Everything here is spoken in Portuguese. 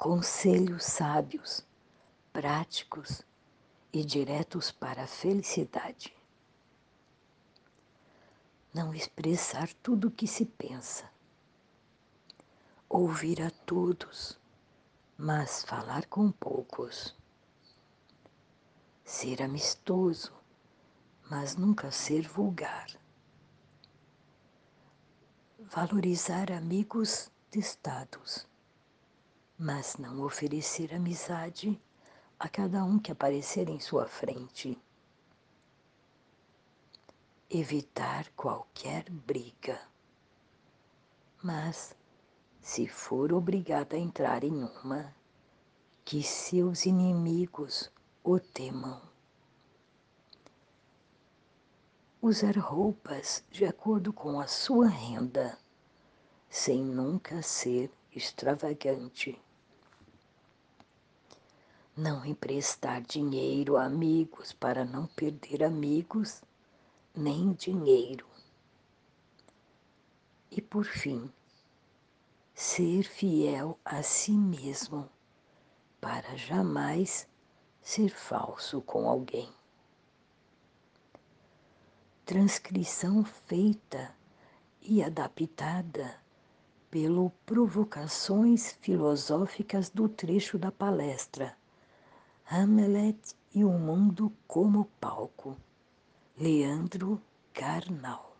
conselhos sábios, práticos e diretos para a felicidade. Não expressar tudo o que se pensa. Ouvir a todos, mas falar com poucos. Ser amistoso, mas nunca ser vulgar. Valorizar amigos testados mas não oferecer amizade a cada um que aparecer em sua frente. Evitar qualquer briga. Mas, se for obrigada a entrar em uma, que seus inimigos o temam. Usar roupas de acordo com a sua renda, sem nunca ser extravagante não emprestar dinheiro a amigos para não perder amigos nem dinheiro. E por fim, ser fiel a si mesmo para jamais ser falso com alguém. Transcrição feita e adaptada pelo Provocações Filosóficas do trecho da palestra Hamlet e o Mundo como Palco, Leandro Carnal.